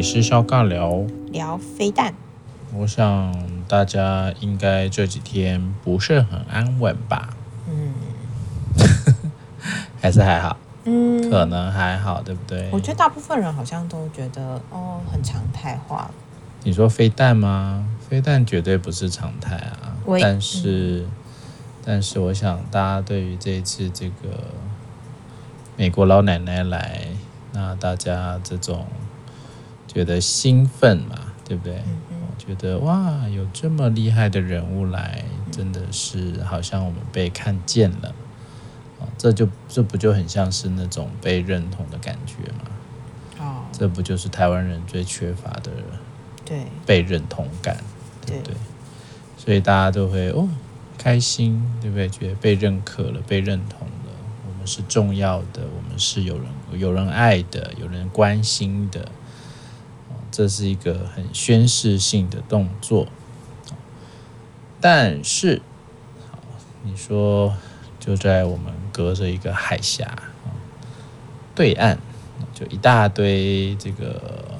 里是肖尬聊，聊飞弹。我想大家应该这几天不是很安稳吧？嗯，还是还好？嗯，可能还好，对不对？我觉得大部分人好像都觉得哦，很常态化。你说飞弹吗？飞弹绝对不是常态啊。但是，嗯、但是我想大家对于这一次这个美国老奶奶来，那大家这种。觉得兴奋嘛，对不对？我、觉得哇，有这么厉害的人物来，真的是好像我们被看见了。这就这不就很像是那种被认同的感觉吗？哦，这不就是台湾人最缺乏的？对，被认同感，对不对？所以大家都会哦，开心，对不对？觉得被认可了，被认同了，我们是重要的，我们是有人有人爱的，有人关心的。这是一个很宣示性的动作，但是，好，你说就在我们隔着一个海峡对岸，就一大堆这个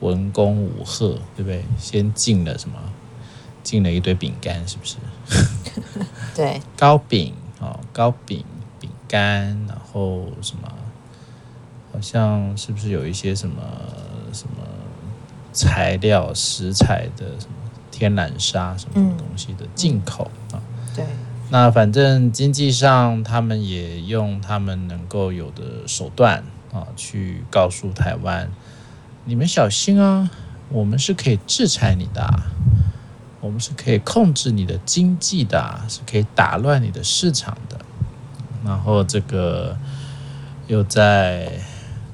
文攻武赫，对不对？先进了什么？进了一堆饼干，是不是？对，糕饼哦，糕饼饼干，然后什么？好像是不是有一些什么什么？材料、食材的什么天然砂什么东西的进口啊？对，那反正经济上，他们也用他们能够有的手段啊，去告诉台湾：你们小心啊，我们是可以制裁你的，我们是可以控制你的经济的，是可以打乱你的市场的。然后这个又在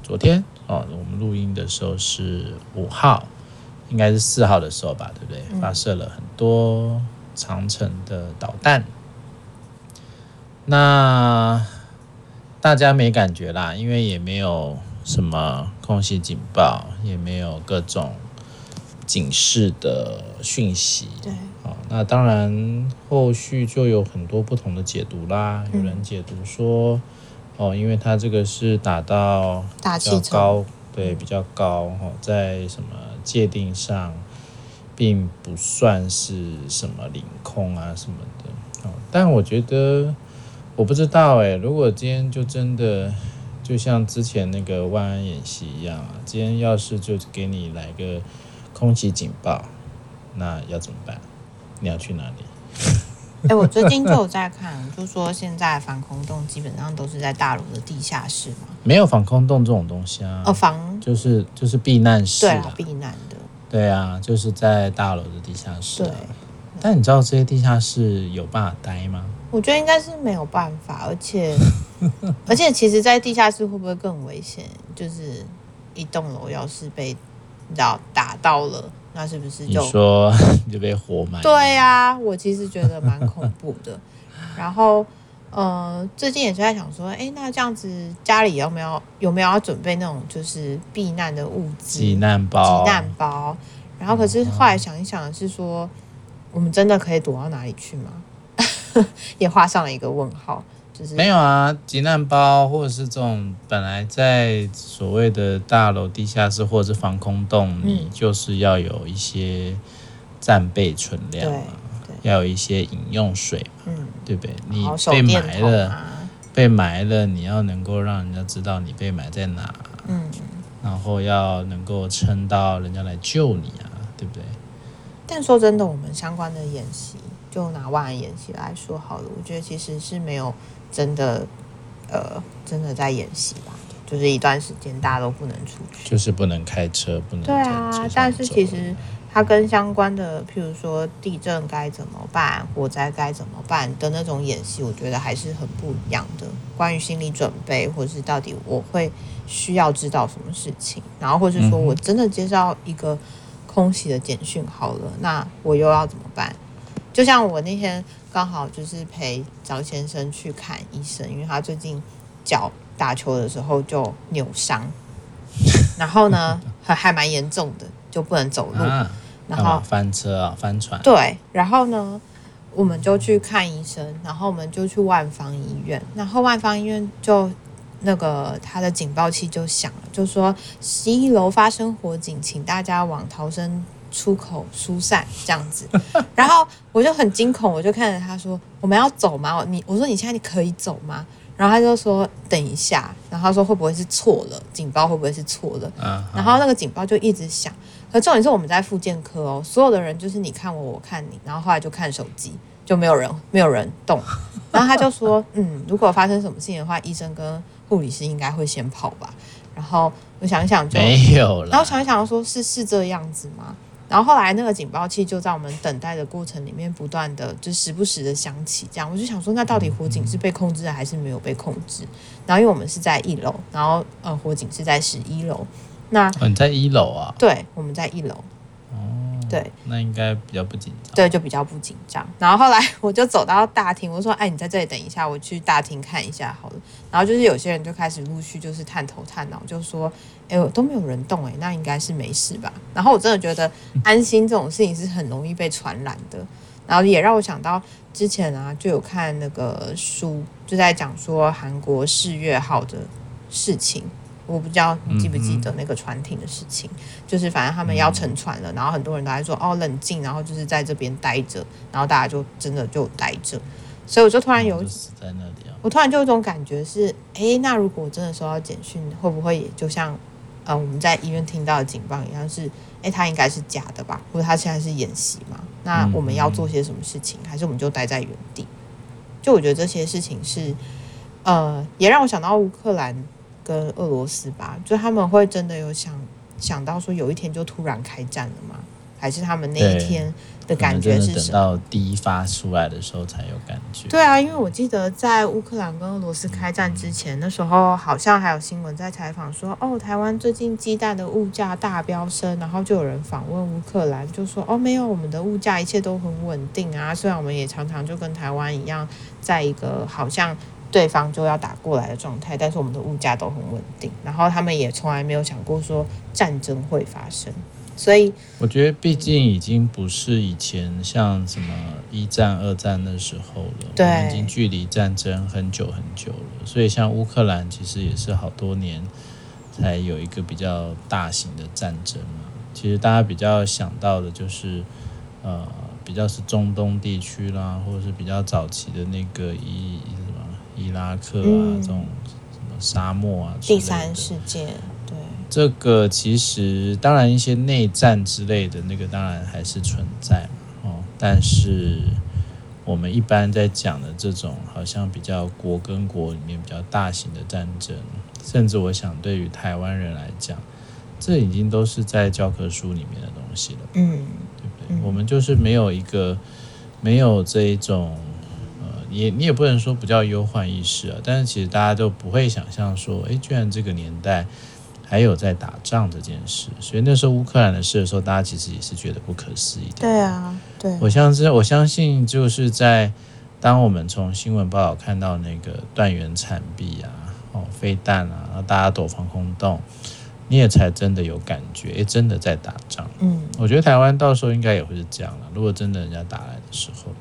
昨天啊，我们录音的时候是五号。应该是四号的时候吧，对不对？发射了很多长城的导弹，那大家没感觉啦，因为也没有什么空袭警报，也没有各种警示的讯息。对，好，那当然后续就有很多不同的解读啦。有人解读说，哦，因为它这个是打到比较高，对，比较高，哦在什么？界定上并不算是什么领空啊什么的，但我觉得我不知道哎，如果今天就真的就像之前那个万安演习一样啊，今天要是就给你来个空袭警报，那要怎么办？你要去哪里？哎，我最近就 有在看，就说现在防空洞基本上都是在大楼的地下室嘛。没有防空洞这种东西啊。哦，防就是就是避难室。对啊，避难的。对啊，就是在大楼的地下室。对。但你知道这些地下室有办法待吗？我觉得应该是没有办法，而且 而且其实，在地下室会不会更危险？就是一栋楼要是被你知道打到了。那是不是就你说 就被活埋？对呀、啊，我其实觉得蛮恐怖的。然后，呃，最近也是在想说，哎，那这样子家里有没有有没有要准备那种就是避难的物资？避难包。急难包。然后，可是后来想一想，是说我们真的可以躲到哪里去吗？也画上了一个问号。就是、没有啊，急难包或者是这种本来在所谓的大楼地下室或者是防空洞，你就是要有一些战备存量嘛，要有一些饮用水嘛，嗯，对不对？你被埋了，啊、被埋了，你要能够让人家知道你被埋在哪，嗯，然后要能够撑到人家来救你啊，对不对？但说真的，我们相关的演习，就拿万安演习来说好了，我觉得其实是没有。真的，呃，真的在演习吧？就是一段时间大家都不能出去，就是不能开车，不能对啊。但是其实它跟相关的，譬如说地震该怎么办，火灾该怎么办的那种演习，我觉得还是很不一样的。关于心理准备，或是到底我会需要知道什么事情，然后或是说我真的接到一个空袭的简讯，好了，嗯，那我又要怎么办？就像我那天刚好就是陪张先生去看医生，因为他最近脚打球的时候就扭伤，然后呢还还蛮严重的，就不能走路，啊、然后翻车啊，翻船。对，然后呢我们就去看医生，然后我们就去万方医院，然后万方医院就那个他的警报器就响了，就说十一楼发生火警，请大家往逃生出口疏散这样子。然后我就很惊恐，我就看着他说：“我们要走吗？”你我说：“你现在你可以走吗？”然后他就说：“等一下。”然后他说：“会不会是错了？警报会不会是错了？”然后那个警报就一直响。可重点是我们在复健科哦，所有的人就是你看我，我看你，然后后来就看手机，就没有人，没有人动。然后他就说：“嗯，如果发生什么事情的话，医生跟护理师应该会先跑吧。”然后我想一想就没有了。然后想一想说：“是是这样子吗？”然后后来那个警报器就在我们等待的过程里面不断的就时不时的响起，这样我就想说，那到底火警是被控制还是没有被控制？然后因为我们是在一楼，然后呃火警是在十一楼，那你在一楼啊？对，我们在一楼。对，那应该比较不紧张。对，就比较不紧张。然后后来我就走到大厅，我说：“哎，你在这里等一下，我去大厅看一下好了。”然后就是有些人就开始陆续就是探头探脑，就说：“哎，都没有人动，哎，那应该是没事吧？”然后我真的觉得安心这种事情是很容易被传染的。然后也让我想到之前啊，就有看那个书，就在讲说韩国四月号的事情。我不知道你记不记得那个船艇的事情，嗯、就是反正他们要沉船了，然后很多人都在说哦冷静，然后就是在这边待着，然后大家就真的就待着，所以我就突然有死在那里啊，我突然就有一种感觉是，哎，那如果我真的收到简讯，会不会也就像呃我们在医院听到的警报一样，是哎他应该是假的吧，或者他现在是演习嘛？那我们要做些什么事情，还是我们就待在原地？就我觉得这些事情是，呃，也让我想到乌克兰。跟俄罗斯吧，就他们会真的有想想到说有一天就突然开战了吗？还是他们那一天的感觉是什么？等到第一发出来的时候才有感觉。对啊，因为我记得在乌克兰跟俄罗斯开战之前，那时候好像还有新闻在采访说，哦，台湾最近鸡蛋的物价大飙升，然后就有人访问乌克兰，就说，哦，没有，我们的物价一切都很稳定啊，虽然我们也常常就跟台湾一样，在一个好像。对方就要打过来的状态，但是我们的物价都很稳定，然后他们也从来没有想过说战争会发生，所以我觉得毕竟已经不是以前像什么一战、二战那时候了，对，已经距离战争很久很久了，所以像乌克兰其实也是好多年才有一个比较大型的战争嘛。其实大家比较想到的就是呃，比较是中东地区啦，或者是比较早期的那个一。伊拉克啊，嗯、这种什么沙漠啊，第三世界，对这个其实当然一些内战之类的那个当然还是存在嘛，哦，但是我们一般在讲的这种好像比较国跟国里面比较大型的战争，甚至我想对于台湾人来讲，这已经都是在教科书里面的东西了，嗯，对不对？嗯、我们就是没有一个没有这一种。也你也不能说不叫忧患意识啊，但是其实大家都不会想象说，哎，居然这个年代还有在打仗这件事。所以那时候乌克兰的事的时候，大家其实也是觉得不可思议的。对啊，对。我相信，我相信就是在当我们从新闻报道看到那个断垣残壁啊，哦，飞弹啊，然后大家躲防空洞，你也才真的有感觉，哎，真的在打仗。嗯，我觉得台湾到时候应该也会是这样了。如果真的人家打来的时候。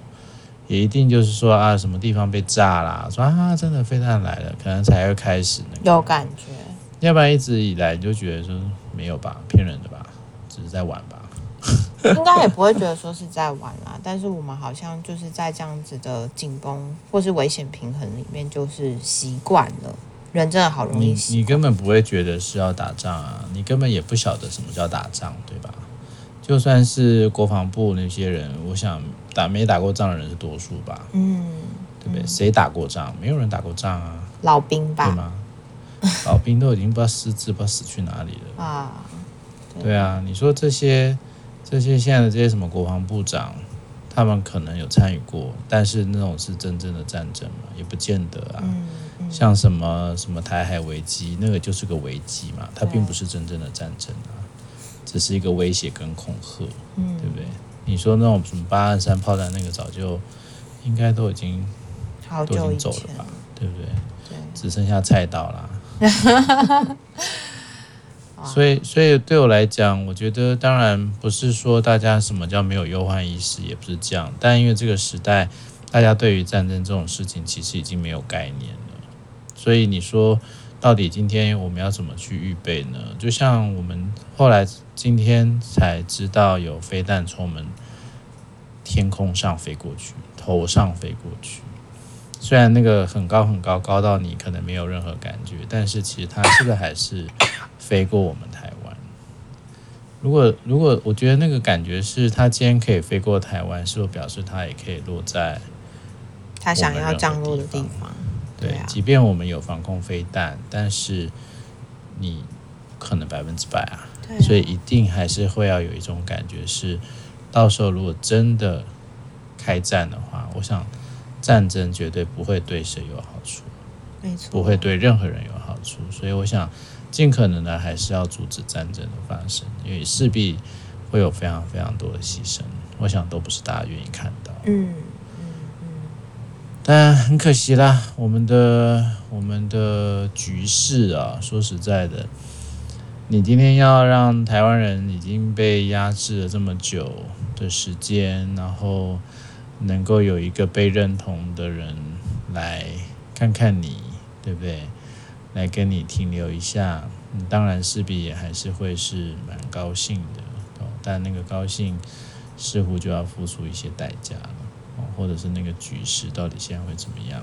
也一定就是说啊，什么地方被炸啦？说啊，真的飞弹来了，可能才会开始那个有感觉。要不然一直以来你就觉得说没有吧，骗人的吧，只是在玩吧。应该也不会觉得说是在玩啦，但是我们好像就是在这样子的紧绷或是危险平衡里面，就是习惯了。人真的好容易你，你根本不会觉得是要打仗啊，你根本也不晓得什么叫打仗，对吧？就算是国防部那些人，我想打没打过仗的人是多数吧？嗯，对不对？谁打过仗？没有人打过仗啊。老兵吧？对吗？老兵都已经不知道失智，不知道死去哪里了啊。对，啊，你说这些这些现在的这些什么国防部长，他们可能有参与过，但是那种是真正的战争嘛，也不见得啊。嗯嗯、像什么什么台海危机，那个就是个危机嘛，它并不是真正的战争啊。只是一个威胁跟恐吓，嗯，对不对？你说那种什么八二三炮弹，那个早就应该都已经好都已经走了吧，对不对？对，只剩下菜刀啦。所以，所以对我来讲，我觉得当然不是说大家什么叫没有忧患意识，也不是这样。但因为这个时代，大家对于战争这种事情其实已经没有概念了。所以你说。到底今天我们要怎么去预备呢？就像我们后来今天才知道有飞弹从我们天空上飞过去，头上飞过去。虽然那个很高很高，高到你可能没有任何感觉，但是其实它这个还是飞过我们台湾。如果如果我觉得那个感觉是它今天可以飞过台湾，是不是表示它也可以落在它想要降落的地方？对，即便我们有防空飞弹，但是你可能百分之百啊，所以一定还是会要有一种感觉是，到时候如果真的开战的话，我想战争绝对不会对谁有好处，没错，不会对任何人有好处，所以我想尽可能的还是要阻止战争的发生，因为势必会有非常非常多的牺牲，我想都不是大家愿意看到，嗯。但很可惜啦，我们的我们的局势啊，说实在的，你今天要让台湾人已经被压制了这么久的时间，然后能够有一个被认同的人来看看你，对不对？来跟你停留一下，你当然势必也还是会是蛮高兴的，但那个高兴似乎就要付出一些代价。或者是那个局势到底现在会怎么样？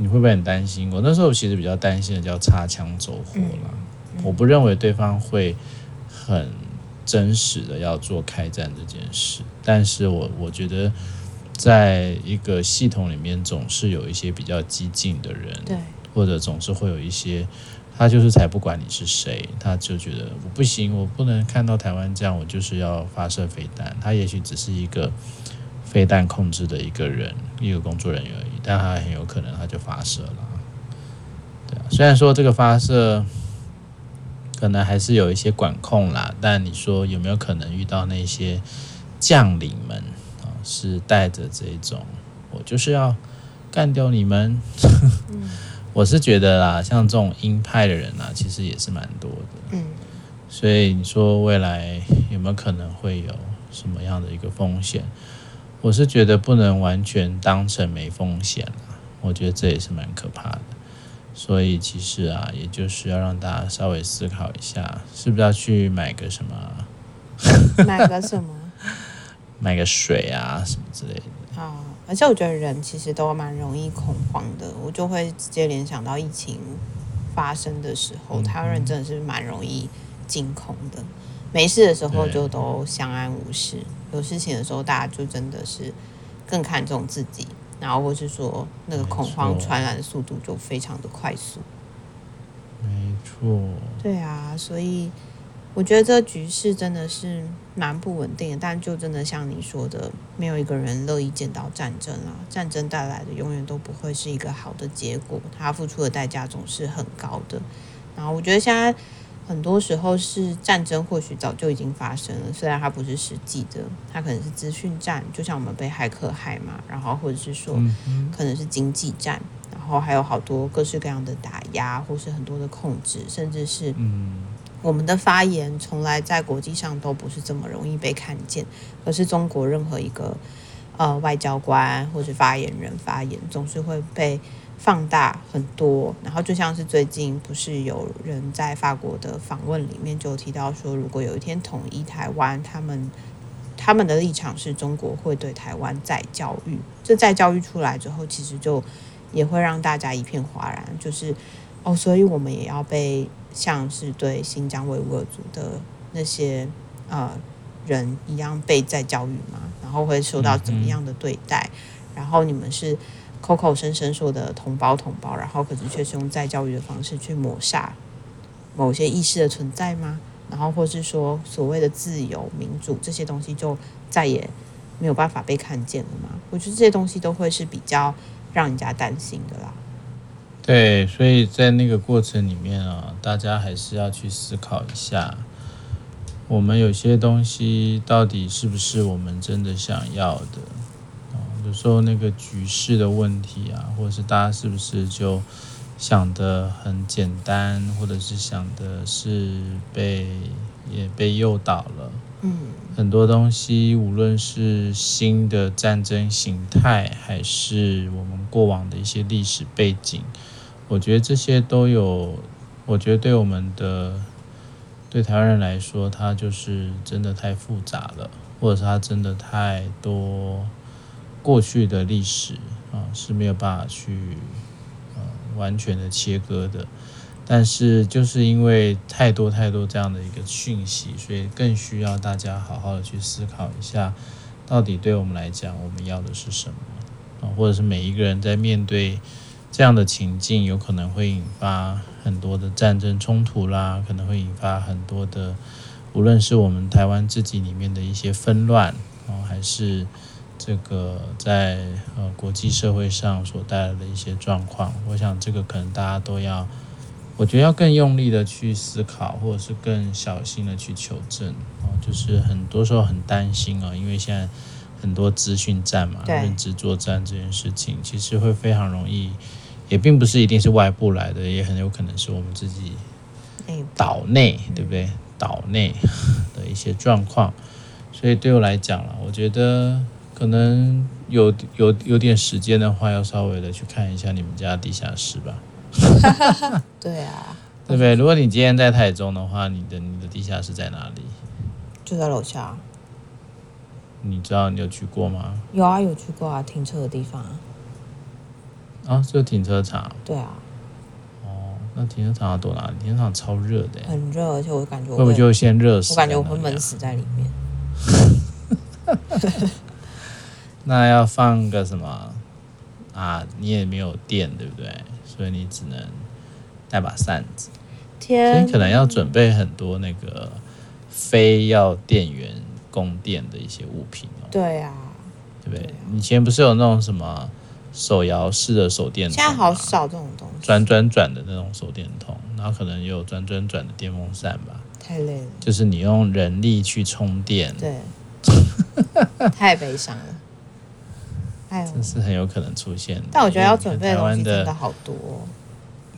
你会不会很担心？我那时候其实比较担心的叫擦枪走火啦。我不认为对方会很真实的要做开战这件事，但是我我觉得在一个系统里面总是有一些比较激进的人，对，或者总是会有一些他就是才不管你是谁，他就觉得我不行，我不能看到台湾这样，我就是要发射飞弹。他也许只是一个。飞弹控制的一个人，一个工作人员而已，但他很有可能他就发射了。对啊，虽然说这个发射可能还是有一些管控啦，但你说有没有可能遇到那些将领们啊，是带着这种我就是要干掉你们？嗯、我是觉得啦，像这种鹰派的人啊，其实也是蛮多的。嗯，所以你说未来有没有可能会有什么样的一个风险？我是觉得不能完全当成没风险了，我觉得这也是蛮可怕的。所以其实啊，也就是要让大家稍微思考一下，是不是要去买个什么？买个什么？买个水啊，什么之类的。啊，而且我觉得人其实都蛮容易恐慌的，我就会直接联想到疫情发生的时候，台湾人真的是蛮容易惊恐的。没事的时候就都相安无事，有事情的时候大家就真的是更看重自己，然后或是说那个恐慌传染的速度就非常的快速。没错。对啊，所以我觉得这局势真的是蛮不稳定的，但就真的像你说的，没有一个人乐意见到战争啊，战争带来的永远都不会是一个好的结果，他付出的代价总是很高的。然后我觉得现在。很多时候是战争，或许早就已经发生了，虽然它不是实际的，它可能是资讯战，就像我们被骇客害嘛，然后或者是说可能是经济战，然后还有好多各式各样的打压，或是很多的控制，甚至是我们的发言从来在国际上都不是这么容易被看见，可是中国任何一个呃外交官或是发言人发言，总是会被。放大很多，然后就像是最近不是有人在法国的访问里面就提到说，如果有一天统一台湾，他们他们的立场是中国会对台湾再教育。这再教育出来之后，其实就也会让大家一片哗然，就是哦，所以我们也要被像是对新疆维吾尔族的那些呃人一样被再教育嘛，然后会受到怎么样的对待？嗯、然后你们是。口口声声说的同胞同胞，然后可是却是用再教育的方式去抹杀某些意识的存在吗？然后或是说所谓的自由民主这些东西就再也没有办法被看见了吗？我觉得这些东西都会是比较让人家担心的啦。对，所以在那个过程里面啊，大家还是要去思考一下，我们有些东西到底是不是我们真的想要的。有时候那个局势的问题啊，或者是大家是不是就想的很简单，或者是想的是被也被诱导了。嗯，很多东西，无论是新的战争形态，还是我们过往的一些历史背景，我觉得这些都有，我觉得对我们的对台湾人来说，它就是真的太复杂了，或者是它真的太多过去的历史啊是没有办法去呃完全的切割的。但是就是因为太多太多这样的一个讯息，所以更需要大家好好的去思考一下，到底对我们来讲，我们要的是什么啊？或者是每一个人在面对这样的情境，有可能会引发很多的战争冲突啦，可能会引发很多的，无论是我们台湾自己里面的一些纷乱啊，还是这个在呃国际社会上所带来的一些状况，我想这个可能大家都要。我觉得要更用力的去思考，或者是更小心的去求证哦。就是很多时候很担心啊，因为现在很多资讯战嘛，认知作战这件事情，其实会非常容易，也并不是一定是外部来的，也很有可能是我们自己岛内，对不对？岛内的一些状况。所以对我来讲了，我觉得可能有有有点时间的话，要稍微的去看一下你们家地下室吧。对啊，对不对？如果你今天在台中的话，你的你的地下室在哪里？就在楼下。你知道你有去过吗？有啊，有去过啊，停车的地方啊。啊，就停车场。对啊。哦，那停车场要躲哪里？停车场超热的。很热，而且我感觉我会不会就先热死？我感觉我会闷死在里面。那要放个什么啊？你也没有电，对不对？所以你只能带把扇子，天，所以可能要准备很多那个非要电源供电的一些物品哦。对啊，对不对？以前不是有那种什么手摇式的手电筒？现在好少这种东西，转转转的那种手电筒，然后可能也有转转转的电风扇吧。太累了，就是你用人力去充电，对，太悲伤了。这是很有可能出现的，但我觉得要准备的东西真的好多哦。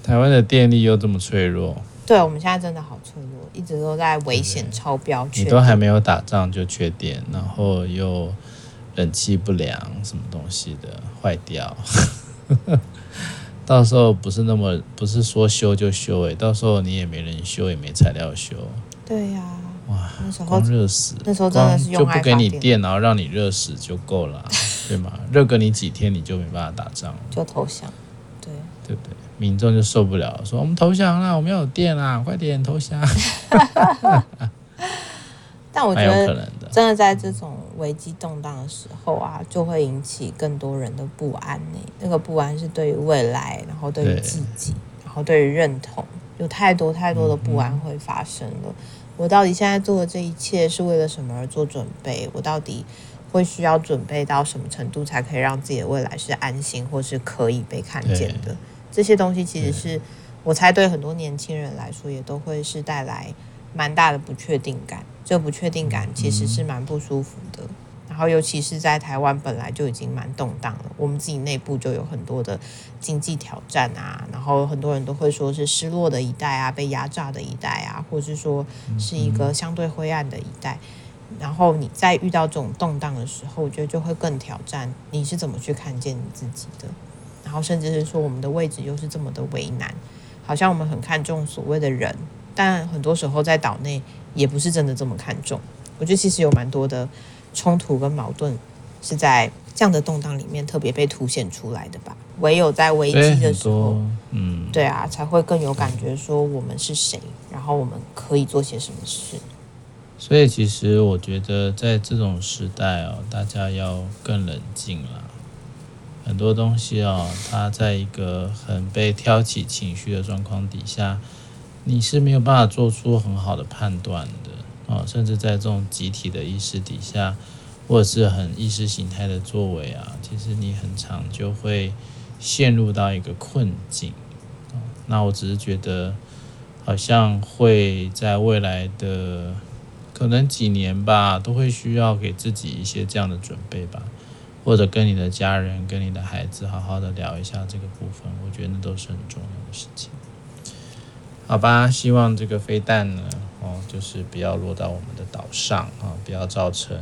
台湾的电力又这么脆弱，对，我们现在真的好脆弱，一直都在危险超标。你都还没有打仗就缺电，然后又冷气不良，什么东西的坏掉，到时候不是那么不是说修就修诶，到时候你也没人修，也没材料修。对呀。哇，那时候热死，那时候真的是用就不给你电，然后让你热死就够了，对吗？热个你几天，你就没办法打仗，就投降，对对不对？民众就受不了了，说我们投降了，我们要有电啦，快点投降。但我觉得，真的在这种危机动荡的时候啊，就会引起更多人的不安呢。那个不安是对于未来，然后对于自己，然后对于认同，有太多太多的不安会发生了。嗯我到底现在做的这一切是为了什么而做准备？我到底会需要准备到什么程度才可以让自己的未来是安心或是可以被看见的？这些东西其实是我猜对很多年轻人来说也都会是带来蛮大的不确定感。这不确定感其实是蛮不舒服的。然后，尤其是在台湾本来就已经蛮动荡了，我们自己内部就有很多的经济挑战啊。然后，很多人都会说是失落的一代啊，被压榨的一代啊，或者是说是一个相对灰暗的一代。然后，你在遇到这种动荡的时候，我觉得就会更挑战你是怎么去看见你自己的。然后，甚至是说我们的位置又是这么的为难，好像我们很看重所谓的人，但很多时候在岛内也不是真的这么看重。我觉得其实有蛮多的。冲突跟矛盾是在这样的动荡里面特别被凸显出来的吧？唯有在危机的时候，嗯，对啊，才会更有感觉，说我们是谁，然后我们可以做些什么事。所以，其实我觉得在这种时代哦，大家要更冷静了。很多东西哦，它在一个很被挑起情绪的状况底下，你是没有办法做出很好的判断的。啊，甚至在这种集体的意识底下，或者是很意识形态的作为啊，其实你很常就会陷入到一个困境。那我只是觉得，好像会在未来的可能几年吧，都会需要给自己一些这样的准备吧，或者跟你的家人、跟你的孩子好好的聊一下这个部分，我觉得那都是很重要的事情。好吧，希望这个飞弹呢。哦，就是不要落到我们的岛上啊，不要造成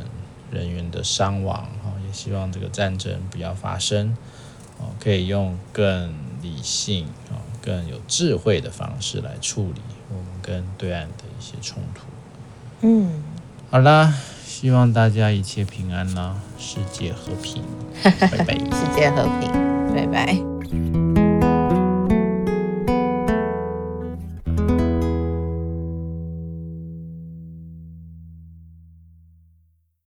人员的伤亡哦，也希望这个战争不要发生哦，可以用更理性啊、更有智慧的方式来处理我们跟对岸的一些冲突。嗯，好啦，希望大家一切平安啦，世界和平，拜拜。世界和平，拜拜。